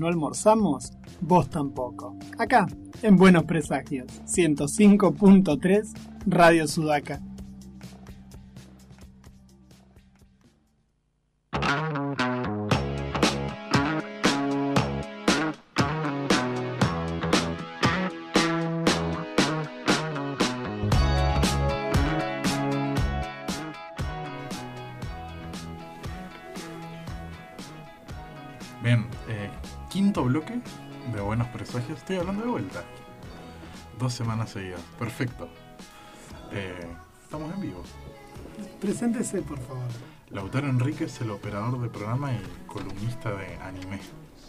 no almorzamos, vos tampoco. Acá, en Buenos Presagios, 105.3 Radio Sudaca. Estoy hablando de vuelta. Dos semanas seguidas. Perfecto. Eh, estamos en vivo. Preséntese, por favor. Lautaro Enríquez, el operador de programa y columnista de anime.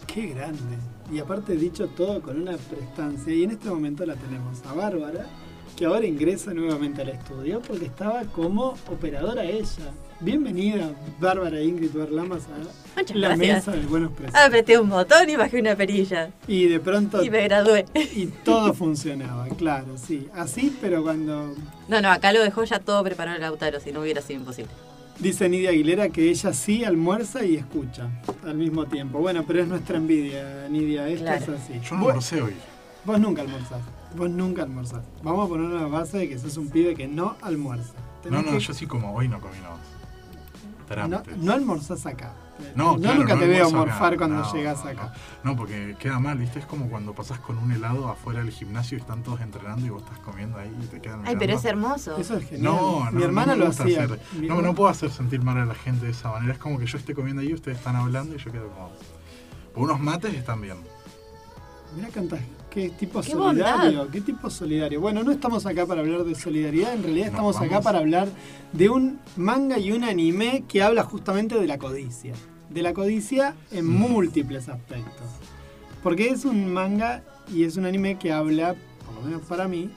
Qué grande. Y aparte dicho todo con una prestancia. Y en este momento la tenemos a Bárbara, que ahora ingresa nuevamente al estudio porque estaba como operadora ella. Bienvenida, Bárbara Ingrid Berlamas, a Muchas la gracias. mesa de Buenos Precios. Apreté un botón y bajé una perilla. Y de pronto Y me gradué. y todo funcionaba, claro, sí. Así, pero cuando No, no, acá lo dejó ya todo preparado el Lautaro, si no hubiera sido imposible. dice Nidia Aguilera que ella sí almuerza y escucha al mismo tiempo. Bueno, pero es nuestra envidia, Nidia, esto Claro. es así. Yo no almorcé hoy. Vos nunca almorzás. Vos nunca almorzás. Vamos a poner una base de que sos un pibe que no almuerza. Tenés No, no, que- yo sí como hoy no comí nada más. No, no almorzás acá. No, Yo claro, nunca no te veo acá. morfar cuando No, llegas acá. No, porque queda mal, ¿viste? Es como cuando pasás con un helado afuera del gimnasio y están todos entrenando y vos estás comiendo ahí y te quedan Ay, pero es hermoso. Eso es genial. No, no, Mi hermana lo hacía. hacer- Mi no, no puedo hacer sentir mal a la gente de esa manera. Es como que yo esté comiendo ahí, ustedes están hablando y yo quedo como. Unos mates están bien. Mira cantas, qué tipo Qué solidario, bondad. qué tipo solidario. Bueno, no estamos acá para hablar de solidaridad, en realidad estamos acá para hablar de un manga y un anime que habla justamente de la codicia. De la codicia en Mm. múltiples aspectos. Porque es un manga y es un anime que habla, por lo menos para mí,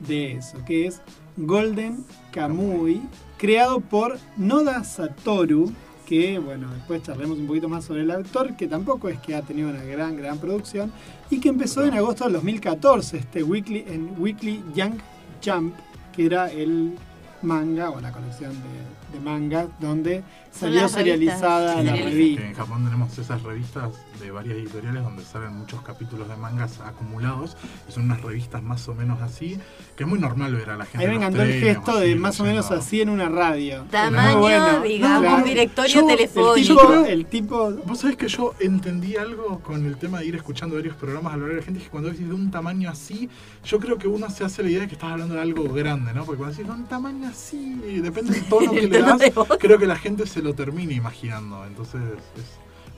de eso, que es Golden Kamui, creado por Noda Satoru, que bueno, después charlemos un poquito más sobre el autor, que tampoco es que ha tenido una gran, gran producción, y que empezó en agosto del 2014, este weekly, en Weekly Young Jump, que era el manga o la colección de, de manga donde salió revistas. serializada Sí, la revista. Que en Japón tenemos esas revistas de varias editoriales donde salen muchos capítulos de mangas acumulados. Y son unas revistas más o menos así, que es muy normal ver a la gente. A mí me encantó el gesto así, de más o menos así en una radio. Tamaño, bueno. digamos, Claro. directorio Yo- telefónico. El tipo- tipo, el tipo Vos sabés que yo entendí algo con el tema de ir escuchando varios programas a lo largo de la gente, es que cuando decís de un tamaño así, yo creo que uno se hace la idea de que estás hablando de algo grande, ¿no? Porque cuando decís de un tamaño así, y depende del tono que le das, creo que la gente se lo termina imaginando. Entonces es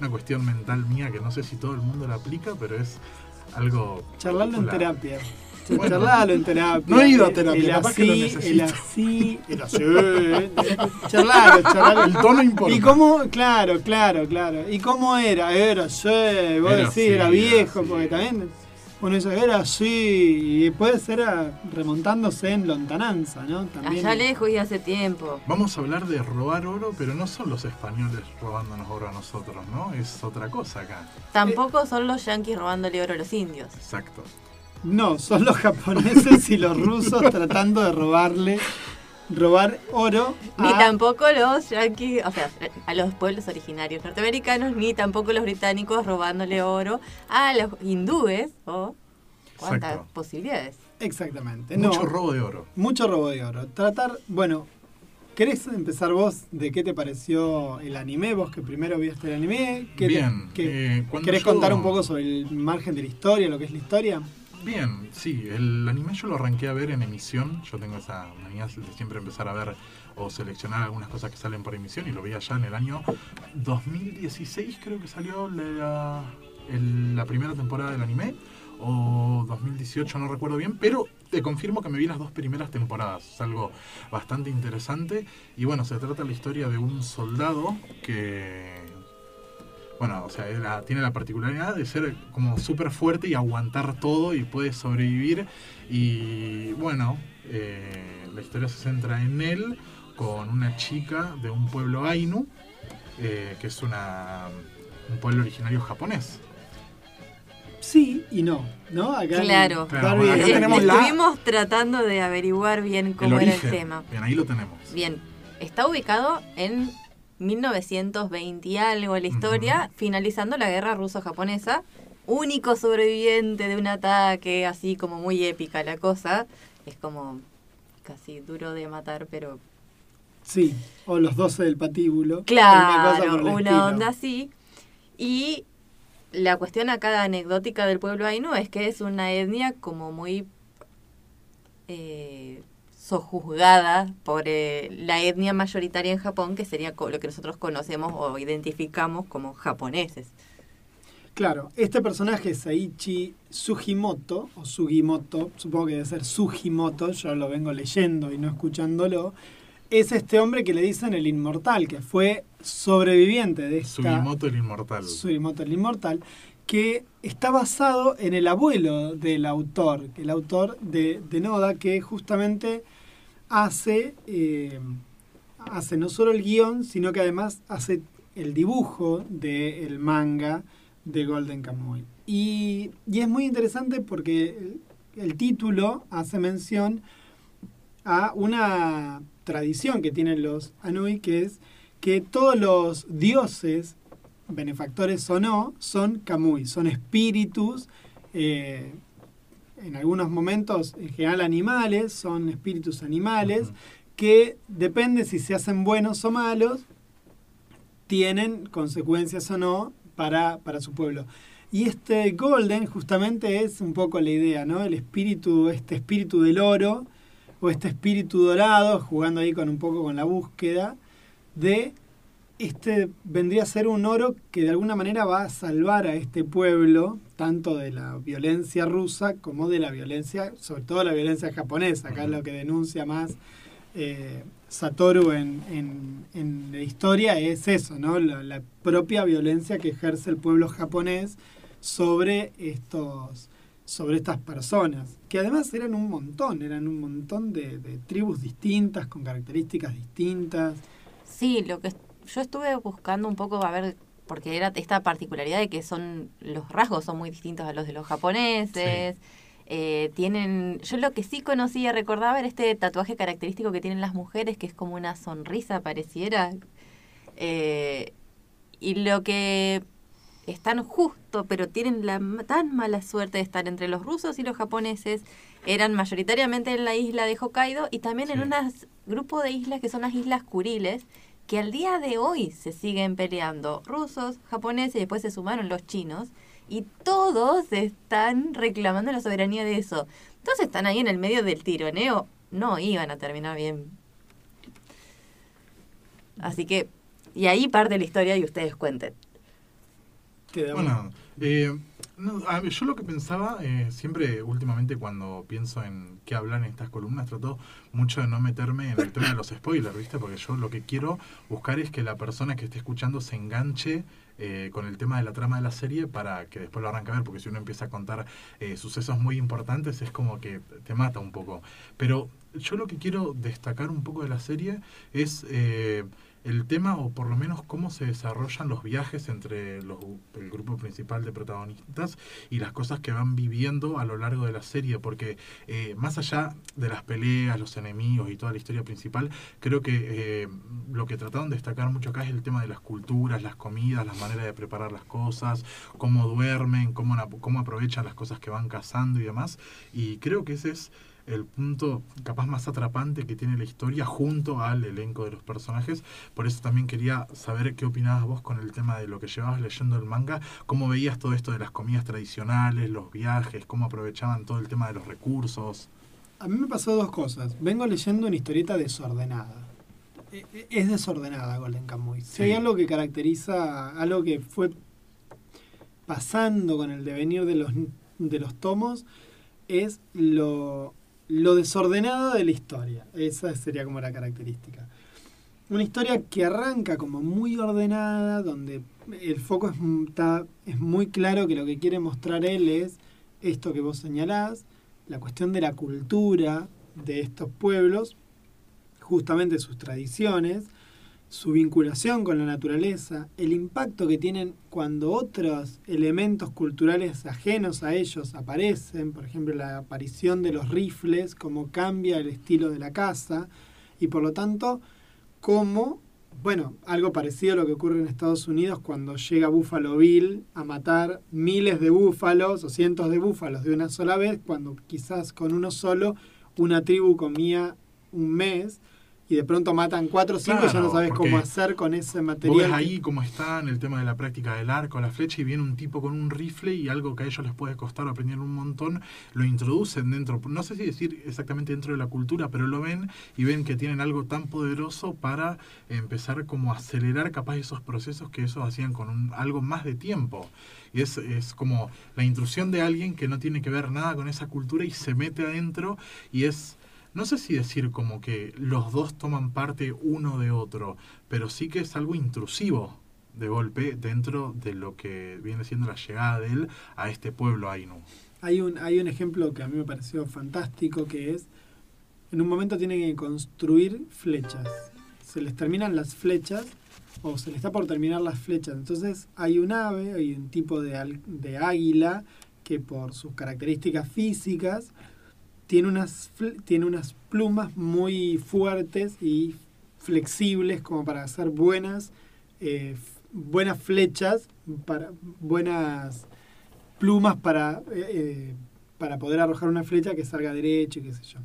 una cuestión mental mía que no sé si todo el mundo la aplica, pero es algo... charlarlo en terapia. Bueno. charlarlo en terapia. No he ido a terapia, el capaz que lo así, necesito. el así, el así. charlarlo, charlarlo. El tono importa. ¿Y cómo? Claro, claro, claro. ¿Y cómo era? Era así, vos Era decís, era era viejo, porque también uno dice, era así, y puede ser remontándose en lontananza, ¿no? También. Allá lejos y hace tiempo. Vamos a hablar de robar oro, pero no son los españoles robándonos oro a nosotros, ¿no? Es otra cosa acá. Tampoco son los yanquis robándole oro a los indios. Exacto. No, son los japoneses y los rusos tratando de robarle, robar oro Ni tampoco los yanquis, o sea, a los pueblos originarios norteamericanos, ni tampoco los británicos robándole oro a los hindúes. o cuántas Exacto. posibilidades. Exactamente. No, Mucho robo de oro. mucho robo de oro. Tratar, bueno, ¿querés empezar vos de qué te pareció el anime? Vos que primero viste el anime. ¿Qué te- Bien, qué- eh, ¿Querés yo- contar un poco sobre el margen de la historia, lo que es la historia? Bien, sí, el anime yo lo arranqué a ver en emisión. Yo tengo esa manía de siempre empezar a ver o seleccionar algunas cosas que salen por emisión y lo vi allá en el año 2016 creo que salió la, primera temporada del anime o 2018 no recuerdo bien, pero te confirmo que me vi las dos primeras temporadas, es algo bastante interesante y bueno, se trata de la historia de un soldado que bueno, o sea, tiene la particularidad de ser como súper fuerte y aguantar todo y puede sobrevivir. Y bueno, eh, la historia se centra en él con una chica de un pueblo Ainu, eh, que es una, un pueblo originario japonés. Sí y no, ¿no? Acá Claro. Claro, Barbie- bueno, acá Eh, tenemos la- Estuvimos tratando de averiguar bien cómo el era origen. el tema. Bien, ahí lo tenemos. Bien, está ubicado en 1920 y algo la historia, finalizando la guerra ruso-japonesa. Único sobreviviente de un ataque, así como muy épica la cosa. Es como casi duro de matar, pero Sí, o los 12 del patíbulo. Claro, una, onda así. Y la cuestión acá anecdótica del pueblo Ainu es que es una etnia como muy eh, sojuzgada por eh, la etnia mayoritaria en Japón, que sería lo que nosotros conocemos o identificamos como japoneses. Claro, este personaje Saichi Sugimoto, o Sugimoto, supongo que debe ser Sugimoto, yo lo vengo leyendo y no escuchándolo, es este hombre que le dicen el inmortal, que fue sobreviviente de esta... Sugimoto el inmortal. Sugimoto el inmortal, que está basado en el abuelo del autor, el autor de, de Noda, que justamente hace, eh, hace no solo el guion, sino que además hace el dibujo del manga de Golden Kamuy. Y, y, es muy interesante porque el título hace mención a una tradición que tienen los Anui, que es que todos los dioses, benefactores o no, son Kamui, son espíritus, eh, en algunos momentos, en general animales, son espíritus animales, que depende si se hacen buenos o malos, tienen consecuencias o no para, para su pueblo. Y este Golden justamente es un poco la idea, ¿no? El espíritu, este espíritu del oro, o este espíritu dorado, jugando ahí con un poco con la búsqueda, de este vendría a ser un oro que de alguna manera va a salvar a este pueblo, tanto de la violencia rusa como de la violencia, sobre todo la violencia japonesa, acá es lo que denuncia más eh, Satoru en, en, la historia, es eso, ¿no? la propia violencia que ejerce el pueblo japonés sobre estos sobre estas personas, que además eran un montón, eran un montón de, tribus distintas, con características distintas. Sí, lo que yo estuve buscando un poco a ver, porque era esta particularidad de que son los rasgos son muy distintos a los de los japoneses. Eh, tienen, yo lo que sí conocía, recordaba era este tatuaje característico que tienen las mujeres, que es como una sonrisa pareciera. Eh, y lo que están justo, pero tienen la tan mala suerte de estar entre los rusos y los japoneses. Eran mayoritariamente en la isla de Hokkaido y también en un grupo de islas que son las Islas Kuriles, que al día de hoy se siguen peleando rusos, japoneses y después se sumaron los chinos. Y todos están reclamando la soberanía de eso. Entonces están ahí en el medio del tironeo. No iban a terminar bien. Así que, y ahí parte la historia y ustedes cuenten. Bueno, eh, yo lo que pensaba, eh, siempre últimamente cuando pienso en qué hablar en estas columnas, trato mucho de no meterme en el tema de los spoilers, ¿viste? Porque yo lo que quiero buscar es que la persona que esté escuchando se enganche eh, con el tema de la trama de la serie para que después lo arranque a ver, porque si uno empieza a contar sucesos muy importantes es como que te mata un poco. Pero yo lo que quiero destacar un poco de la serie es el tema, o por lo menos cómo se desarrollan los viajes entre los, el grupo principal de protagonistas y las cosas que van viviendo a lo largo de la serie, porque eh, más allá de las peleas, los enemigos y toda la historia principal, creo que eh, lo que trataron de destacar mucho acá es el tema de las culturas, las comidas, las maneras de preparar las cosas, cómo duermen, cómo, cómo aprovechan las cosas que van cazando y demás, y creo que ese es el punto capaz más atrapante que tiene la historia junto al elenco de los personajes. Por eso también quería saber qué opinabas vos con el tema de lo que llevabas leyendo el manga, cómo veías todo esto de las comidas tradicionales, los viajes, cómo aprovechaban todo el tema de los recursos. A mí me pasó dos cosas. Vengo leyendo una historieta desordenada. E, e, es desordenada Golden Kamuy. Si hay algo que caracteriza, algo que fue pasando con el devenir de los, de los tomos, es lo lo desordenado de la historia. Esa sería como la característica. Una historia que arranca como muy ordenada, donde el foco es, es muy claro que lo que quiere mostrar él es esto que vos señalás, la cuestión de la cultura de estos pueblos, justamente sus tradiciones, su vinculación con la naturaleza, el impacto que tienen cuando otros elementos culturales ajenos a ellos aparecen, por ejemplo la aparición de los rifles, cómo cambia el estilo de la casa y por lo tanto cómo bueno, algo parecido a lo que ocurre en Estados Unidos cuando llega Buffalo Bill a matar miles de búfalos o cientos de búfalos de una sola vez, cuando quizás con uno solo una tribu comía un mes y de pronto matan cuatro o cinco y ya no sabes cómo hacer con ese Vos material. ves que- ahí cómo está en el tema de la práctica del arco, la flecha, y viene un tipo con un rifle y algo que a ellos les puede costar aprender un montón, lo introducen dentro, no sé si decir exactamente dentro de la cultura, pero lo ven y ven que tienen algo tan poderoso para empezar como a acelerar capaz esos procesos que esos hacían con un- algo más de tiempo. Y es, es como la intrusión de alguien que no tiene que ver nada con esa cultura y se mete adentro y es no sé si decir como que los dos toman parte uno de otro, pero sí que es algo intrusivo de golpe dentro de lo que viene siendo la llegada de él a este pueblo Ainu. Hay un, hay un ejemplo que a mí me pareció fantástico, que es, en un momento tienen que construir flechas. Se les terminan las flechas, o se les está por terminar las flechas. Entonces hay un ave, hay un tipo de, de águila, que por sus características físicas tiene unas, tiene unas plumas muy fuertes y flexibles como para hacer buenas, eh, buenas flechas, para buenas plumas para, eh, eh, para poder arrojar una flecha que salga derecho y qué sé yo.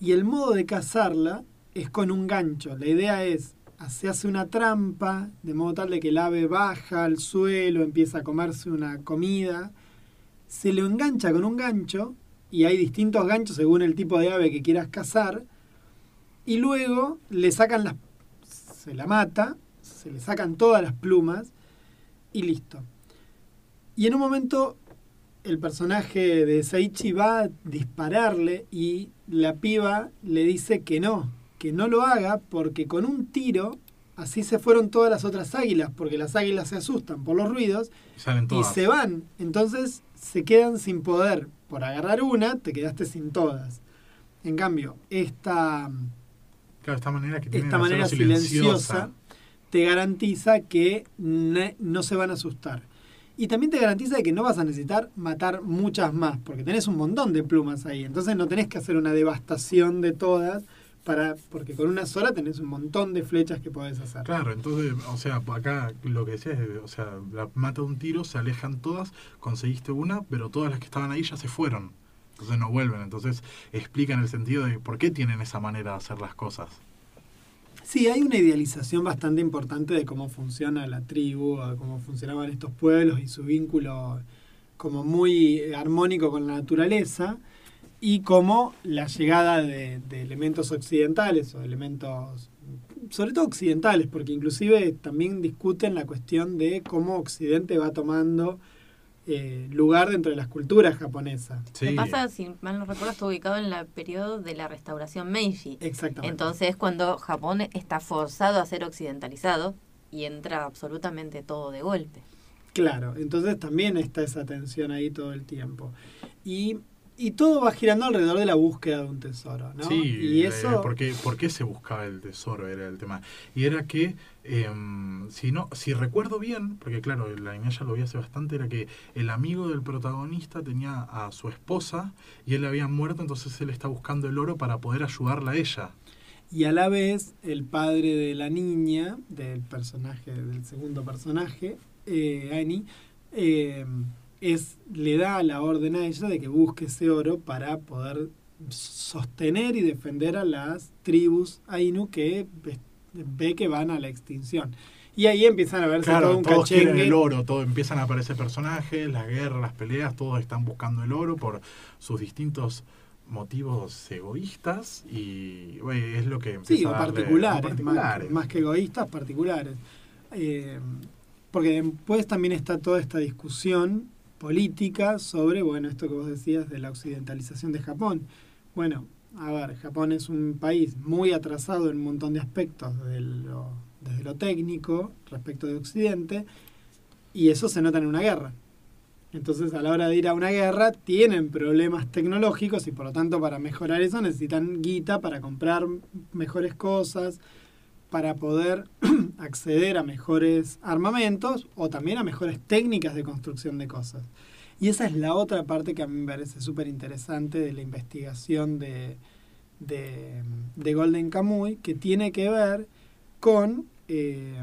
Y el modo de cazarla es con un gancho. La idea es, se hace una trampa, de modo tal de que el ave baja al suelo, empieza a comerse una comida, se lo engancha con un gancho, y hay distintos ganchos según el tipo de ave que quieras cazar, y luego le sacan las... se la mata, se le sacan todas las plumas, y listo. Y en un momento el personaje de Saichi va a dispararle y la piba le dice que no, que no lo haga porque con un tiro así se fueron todas las otras águilas, porque las águilas se asustan por los ruidos Y y se van. Entonces se quedan sin poder. Por agarrar una, te quedaste sin todas. En cambio, esta, Claro, esta manera que esta de manera hacerlo silenciosa te garantiza que no se van a asustar. Y también te garantiza que no vas a necesitar matar muchas más, porque tenés un montón de plumas ahí. Entonces no tenés que hacer una devastación de todas, para, porque con una sola tenés un montón de flechas que podés hacer. Claro, entonces, o sea, acá lo que decías, es, o sea, la mata un tiro, se alejan todas, conseguiste una, pero todas las que estaban ahí ya se fueron. Entonces no vuelven. Entonces explican el sentido de por qué tienen esa manera de hacer las cosas. Sí, hay una idealización bastante importante de cómo funciona la tribu, de cómo funcionaban estos pueblos y su vínculo como muy armónico con la naturaleza y cómo la llegada de, de elementos occidentales o elementos, sobre todo occidentales, porque inclusive también discuten la cuestión de cómo Occidente va tomando eh, lugar dentro de las culturas japonesas. Sí, Lo que pasa, si mal no recuerdo, está ubicado en el periodo de la restauración Meiji. Exactamente. Entonces es cuando Japón está forzado a ser occidentalizado y entra absolutamente todo de golpe. Claro, entonces también está esa tensión ahí todo el tiempo. Y, y todo va girando alrededor de la búsqueda de un tesoro, ¿no? Sí, y eh, eso... ¿por, qué, por qué se buscaba el tesoro? Era el tema. Y era que, em, si no si recuerdo bien, porque claro, la ya lo vi hace bastante, era que el amigo del protagonista tenía a su esposa y él había muerto, entonces él está buscando el oro para poder ayudarla a ella. Y a la vez, el padre de la niña, del personaje, del segundo personaje, eh, Annie, eh, es, le da la orden a ella de que busque ese oro para poder sostener y defender a las tribus Ainu que ve, que van a la extinción. Y ahí empiezan a verse todo Claro, un todos quieren el oro, todo, empiezan a aparecer personajes, las guerras, las peleas, todos están buscando el oro por sus distintos motivos egoístas y bueno, es lo que empieza Sí, a darle- particulares, particulares. Más, más que egoístas, particulares. Eh, porque después también está toda esta discusión política sobre, bueno, esto que vos decías de la occidentalización de Japón. Bueno, a ver, Japón es un país muy atrasado en un montón de aspectos lo, desde lo técnico respecto de Occidente, y eso se nota en una guerra. Entonces, a la hora de ir a una guerra, tienen problemas tecnológicos y por lo tanto, para mejorar eso, necesitan guita para comprar mejores cosas, para poder acceder a mejores armamentos o también a mejores técnicas de construcción de cosas. Y esa es la otra parte que a mí me parece súper interesante de la investigación de, de, de Golden Kamuy, que tiene que ver con eh,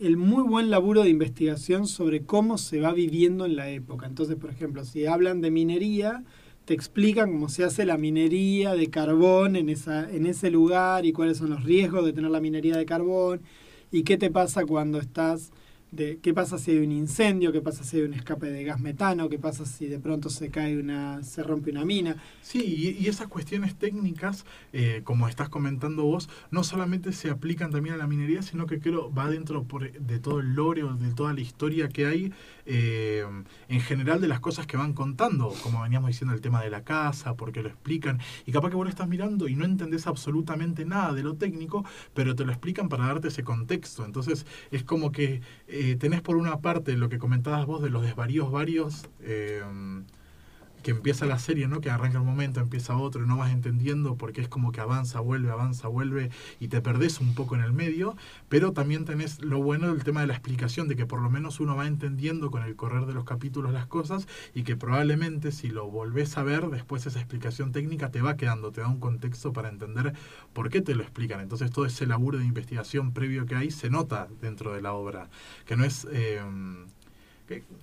el muy buen laburo de investigación sobre cómo se va viviendo en la época. Entonces, por ejemplo, si hablan de minería, te explican cómo se hace la minería de carbón en, esa, en ese lugar y cuáles son los riesgos de tener la minería de carbón y qué te pasa cuando estás de qué pasa si hay un incendio, qué pasa si hay un escape de gas metano, qué pasa si de pronto se cae una, se rompe una mina. Sí, y, esas cuestiones técnicas, eh, como estás comentando vos, no solamente se aplican también a la minería, sino que creo va dentro de todo el lore o de toda la historia que hay eh, en general de las cosas que van contando, como veníamos diciendo el tema de la casa, porque lo explican, y capaz que vos lo estás mirando y no entendés absolutamente nada de lo técnico, pero te lo explican para darte ese contexto. Entonces es como que... Eh, tenés por una parte lo que comentabas vos de los desvaríos varios, eh, que empieza la serie, ¿no? Que arranca un momento, empieza otro y no vas entendiendo porque es como que avanza, vuelve, avanza, vuelve y te perdés un poco en el medio, pero también tenés lo bueno del tema de la explicación, de que por lo menos uno va entendiendo con el correr de los capítulos las cosas y que probablemente si lo volvés a ver, después esa explicación técnica te va quedando, te da un contexto para entender por qué te lo explican. Entonces todo ese laburo de investigación previo que hay se nota dentro de la obra, que no es... Eh,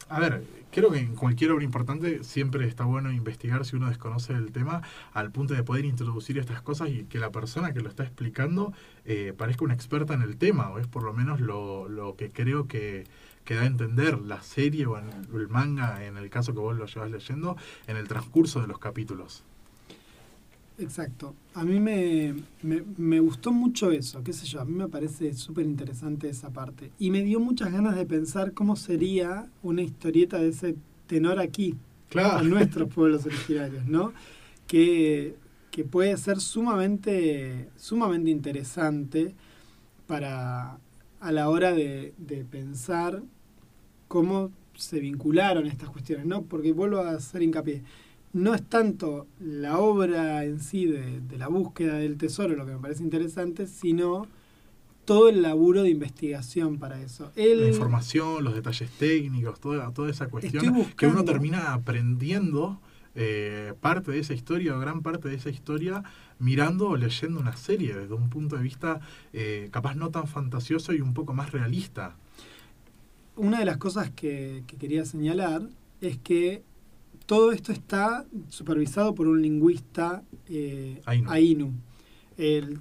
a ver, creo que en cualquier obra importante siempre está bueno investigar si uno desconoce el tema al punto de poder introducir estas cosas y que la persona que lo está explicando eh, parezca una experta en el tema, o es por lo menos lo, lo que creo que, que, da a entender la serie o el manga, en el caso que vos lo llevas leyendo, en el transcurso de los capítulos. Exacto. A mí me, me, gustó mucho eso, qué sé yo, a mí me parece súper interesante esa parte. Y me dio muchas ganas de pensar cómo sería una historieta de ese tenor aquí, en nuestros pueblos originarios, ¿no? Que, que puede ser sumamente, sumamente interesante para a la hora de, de pensar cómo se vincularon estas cuestiones, ¿no? Porque vuelvo a hacer hincapié no es tanto la obra en sí de, la búsqueda del tesoro lo que me parece interesante, sino todo el laburo de investigación para eso. la información, los detalles técnicos, toda, toda esa cuestión que uno termina aprendiendo eh, parte de esa historia o gran parte de esa historia mirando o leyendo una serie desde un punto de vista eh, capaz no tan fantasioso y un poco más realista. Una de las cosas que quería señalar es que todo esto está supervisado por un lingüista eh, Ainu, el,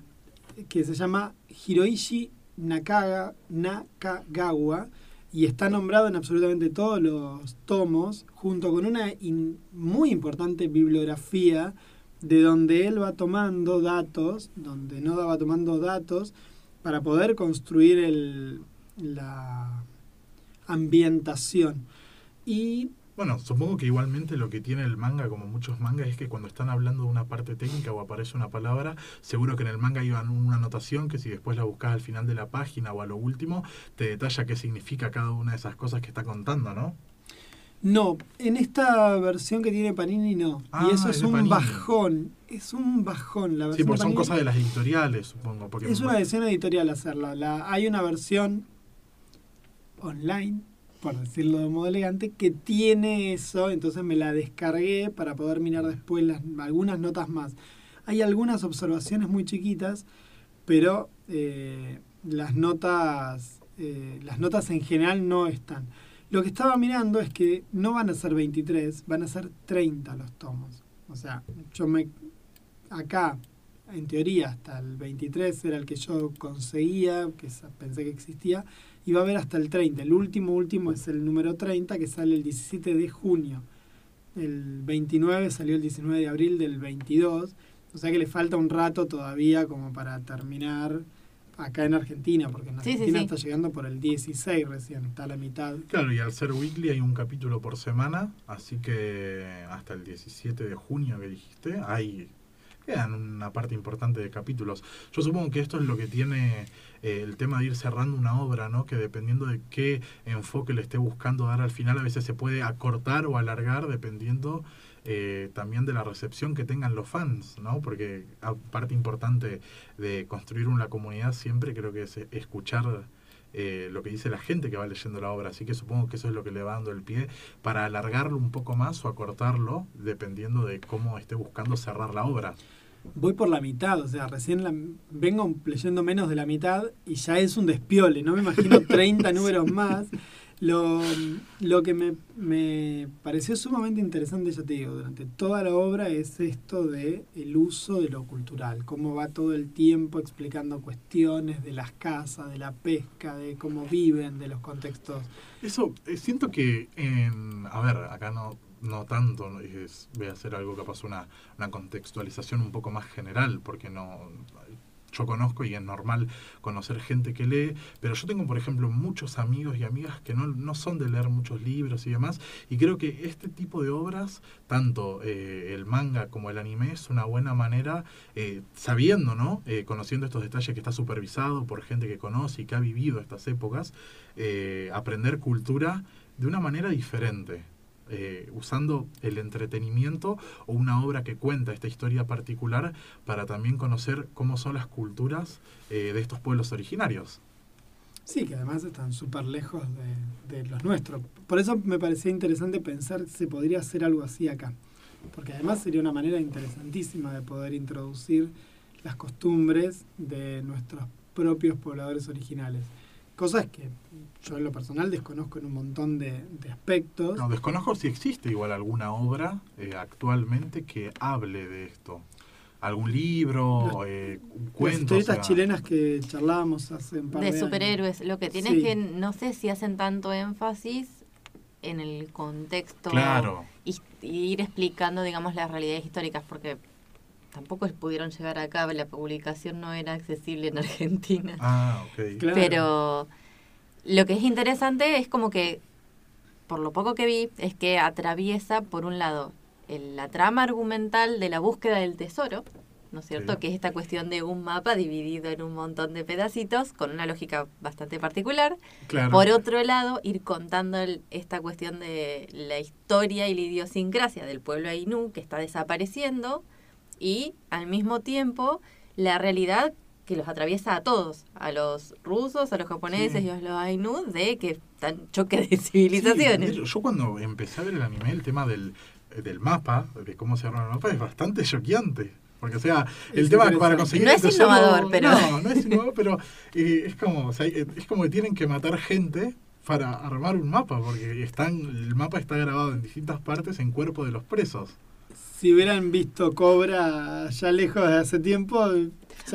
que se llama Hiroishi Nakaga, Nakagawa y está nombrado en absolutamente todos los tomos, junto con una muy importante bibliografía de donde él va tomando datos, donde no va tomando datos, para poder construir el, la ambientación. Y bueno, supongo que igualmente lo que tiene el manga, como muchos mangas, es que cuando están hablando de una parte técnica o aparece una palabra, seguro que en el manga iba una anotación que si después la buscas al final de la página o a lo último, te detalla qué significa cada una de esas cosas que está contando, ¿no? No, en esta versión que tiene Panini no. y ah, eso es un bajón. Es un bajón la versión. Sí, porque son cosas de las editoriales, supongo. Porque es una decisión editorial hacerla. La, hay una versión online por decirlo de modo elegante, que tiene eso, entonces me la descargué para poder mirar después las, algunas notas más. Hay algunas observaciones muy chiquitas, pero eh, las notas eh, las notas en general no están. Lo que estaba mirando es que no van a ser 23, van a ser 30 los tomos. O sea, yo me acá en teoría hasta el 23 era el que yo conseguía, que pensé que existía, y va a haber hasta el 30. El último, último es el número 30 que sale el 17 de junio. El 29 salió el 19 de abril del 22. O sea que le falta un rato todavía como para terminar acá en Argentina, porque en Argentina está llegando por el 16 recién, está a la mitad. Claro, y al ser weekly hay un capítulo por semana, así que hasta el 17 de junio que dijiste, hay quedan una parte importante de capítulos. Yo supongo que esto es lo que tiene eh, el tema de ir cerrando una obra, ¿no? Que dependiendo de qué enfoque le esté buscando dar al final, a veces se puede acortar o alargar dependiendo eh, también de la recepción que tengan los fans, ¿no? Porque parte importante de construir una comunidad siempre creo que es escuchar eh, lo que dice la gente que va leyendo la obra. Así que supongo que eso es lo que le va dando el pie para alargarlo un poco más o acortarlo, dependiendo de cómo esté buscando cerrar la obra. voy por la mitad, o sea, recién la, vengo leyendo menos de la mitad y ya es un despiole, no me imagino 30 números más. Lo, lo que me, me, pareció sumamente interesante, ya te digo, durante toda la obra es esto de el uso de lo cultural, cómo va todo el tiempo explicando cuestiones de las casas, de la pesca, de cómo viven, de los contextos. Eso, eh, siento que, en, a ver, acá no, no tanto, es, voy a hacer algo capaz una, una contextualización un poco más general, porque no yo conozco y es normal conocer gente que lee, pero yo tengo, por ejemplo, muchos amigos y amigas que no, no son de leer muchos libros y demás, y creo que este tipo de obras, tanto eh, el manga como el anime, es una buena manera, eh, sabiendo, ¿no? Eh, conociendo estos detalles que está supervisado por gente que conoce y que ha vivido estas épocas, aprender cultura de una manera diferente. Eh, usando el entretenimiento o una obra que cuenta esta historia particular para también conocer cómo son las culturas eh, de estos pueblos originarios. Sí, que además están súper lejos de, los nuestros. Por eso me parecía interesante pensar si podría hacer algo así acá. Porque además sería una manera interesantísima de poder introducir las costumbres de nuestros propios pobladores originales. Cosas que yo en lo personal desconozco en un montón de, aspectos. No, desconozco si existe igual alguna obra eh, actualmente que hable de esto. ¿Algún libro, eh, un cuento? Las historietas chilenas que charlábamos hace un par de, de superhéroes. Lo que tiene es que no sé si hacen tanto énfasis en el contexto claro. y, ir explicando, digamos, las realidades históricas, porque tampoco pudieron llegar acá, la publicación no era accesible en Argentina. Ah, ok. Claro. Pero lo que es interesante es como que, por lo poco que vi, es que atraviesa, por un lado, el, la trama argumental de la búsqueda del tesoro, ¿no es cierto? Que es esta cuestión de un mapa dividido en un montón de pedacitos, con una lógica bastante particular. Claro. Por otro lado, ir contando el, esta cuestión de la historia y la idiosincrasia del pueblo Ainu, que está desapareciendo, y al mismo tiempo la realidad que los atraviesa a todos, a los rusos, a los japoneses Sí. y a los Ainu, de que están choques de civilizaciones. Sí, yo cuando empecé a ver el anime, el tema del, del mapa, de cómo se arma el mapa, es bastante choqueante. Porque, o sea, el Es tema para conseguir No es innovador, pero- No, no es innovador, pero eh, es, como, o sea, eh, es como que tienen que matar gente para armar un mapa, porque están el mapa está grabado en distintas partes en cuerpo de los presos. Si hubieran visto Cobra ya lejos de hace tiempo,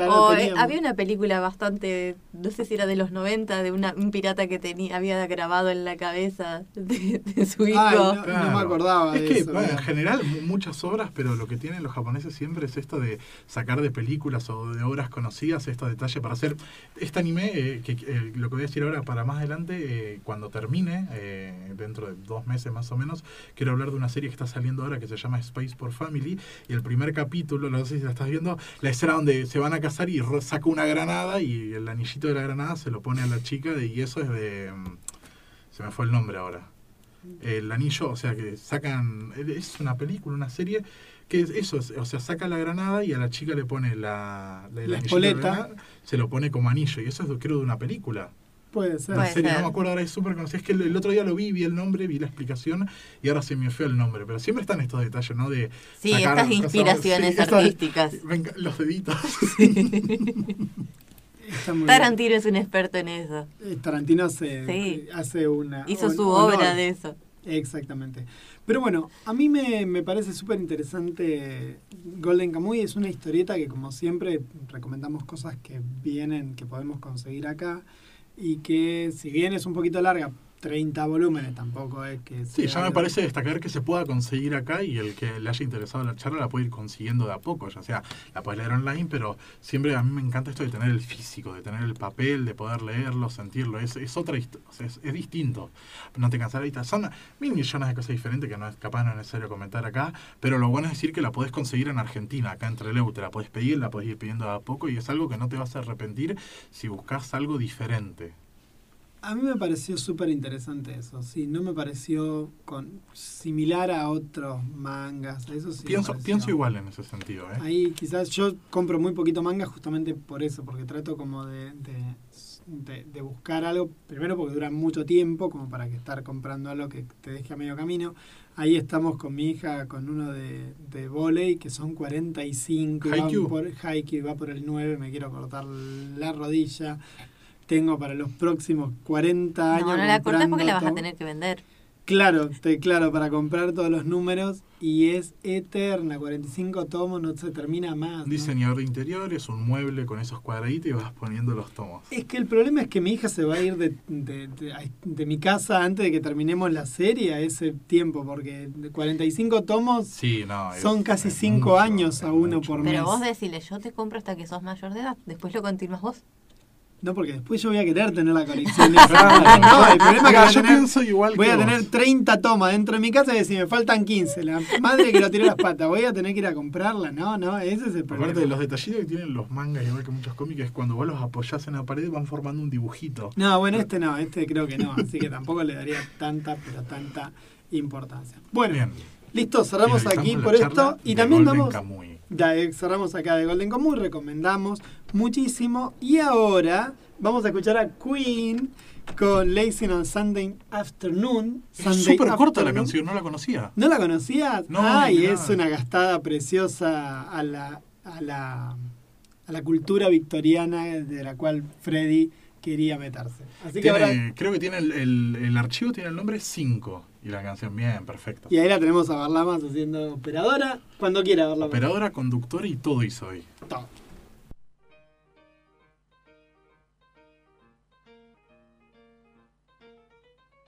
O, eh, había una película bastante, no sé si era de los 90, de una, un pirata que tenía había grabado en la cabeza de, de su hijo. Ay, no, Claro. me acordaba Es de que, eso. bueno, en mira. general, mu- muchas obras, pero lo que tienen los japoneses siempre es esto de sacar de películas o de obras conocidas estos detalles para hacer este anime, eh, que eh, lo que voy a decir ahora para más adelante, eh, cuando termine, eh, dentro de dos meses más o menos, quiero hablar de una serie que está saliendo ahora que se llama Space for Family, y el primer capítulo, no sé si la estás viendo, la escena donde se van a casar y saca una granada y el anillito de la granada se lo pone a la chica y eso es de... mm, Se me fue el nombre ahora el anillo, o sea que sacan, es una película, una serie, que es eso, es- o sea, saca la granada y a la chica le pone la, La espoleta. granada, se lo pone como anillo, y eso es creo de una película, Puede ser. Puede serie, ser. no me acuerdo ahora, es súper conocida, es que el, el otro día lo vi, vi el nombre, vi la explicación, y ahora se me fue el nombre, pero siempre están estos detalles, ¿no? De sí, sacar estas cosas- inspiraciones sí, estas- artísticas. venga, los deditos. Tarantino es un experto en eso. Eh, Tarantino hace, Sí. hace una. Hizo su honor. obra de eso. Exactamente. Pero bueno, a mí me, me parece súper interesante Golden Kamuy. Es una historieta que, como siempre, recomendamos cosas que vienen, que podemos conseguir acá. Y que, si bien es un poquito larga, 30 volúmenes tampoco es que. Sí, ya me parece destacar que se pueda conseguir acá y el que le haya interesado la charla la puede ir consiguiendo de a poco, ya sea la puedes leer online, pero siempre a mí me encanta esto de tener el físico, de tener el papel, de poder leerlo, sentirlo, es, es otra histo- o sea, es, es distinto, no te cansarás son mil millones de cosas diferentes que no es capaz no es necesario comentar acá, pero lo bueno es decir que la podés conseguir en Argentina, acá entre Leu, te la podés pedir, la podés ir pidiendo de a poco y es algo que no te vas a arrepentir si buscas algo diferente. A mí me pareció súper interesante eso. Sí, no me pareció con, similar a otros mangas. Eso sí. Pienso, pienso igual en ese sentido, ¿eh? Ahí quizás yo compro muy poquito manga justamente por eso, porque trato como de, de de, de buscar algo, primero porque duran mucho tiempo, como para que estar comprando algo que te deje a medio camino. Ahí estamos con mi hija con uno de, de volei que son 45, y van Haikyuu. por, Haikyuu, va por el 9, me quiero cortar la rodilla. Tengo para los próximos 40 años. No, no la cortes porque la vas a tener que vender. Claro, te, claro, para comprar todos los números y es eterna, 45 tomos, no se termina más. Un ¿no? diseñador de interiores, un mueble con esos cuadraditos y vas poniendo los tomos. Es que el problema es que mi hija se va a ir de, de- de- de mi casa antes de que terminemos la serie a ese tiempo, porque de 45 tomos Sí, no. es- son casi es 5 mucho, años a uno mucho. por Pero mes. vos decile, yo te compro hasta que sos mayor de edad. Después lo continúas vos. No, porque después yo voy a querer tener la colección. Claro. no, el problema es que voy a yo tener- pienso igual Voy que a vos. tener 30 tomas dentro de mi casa y decir, me faltan 15. La madre que lo tiró las patas, voy a tener que ir a comprarla. No, no, ese es el problema. Aparte de los detallitos que tienen los mangas, igual que muchos cómics, es cuando vos los apoyás en la pared van formando un dibujito. No, bueno, este no, este creo que no, así que tampoco le daría tanta, pero tanta importancia. Bueno, Bien. listo, cerramos aquí por esto y de también vamos, Kamuy. Ya eh, cerramos acá de Golden Común, recomendamos muchísimo y ahora vamos a escuchar a Queen con Lazy on Sunday Afternoon. Es súper corta la canción, no la conocía. ¿No la conocías? No, Ay, es una gastada preciosa a la, a la, a la cultura victoriana de la cual Freddy quería meterse. Así que Tiene- ahora, Creo que tiene el, el- el archivo tiene el nombre 5 y la canción bien, perfecto. y ahí la tenemos a Barlamas haciendo operadora, cuando quiera Barlamas. Operadora, conductora y todo hizo hoy. Todo.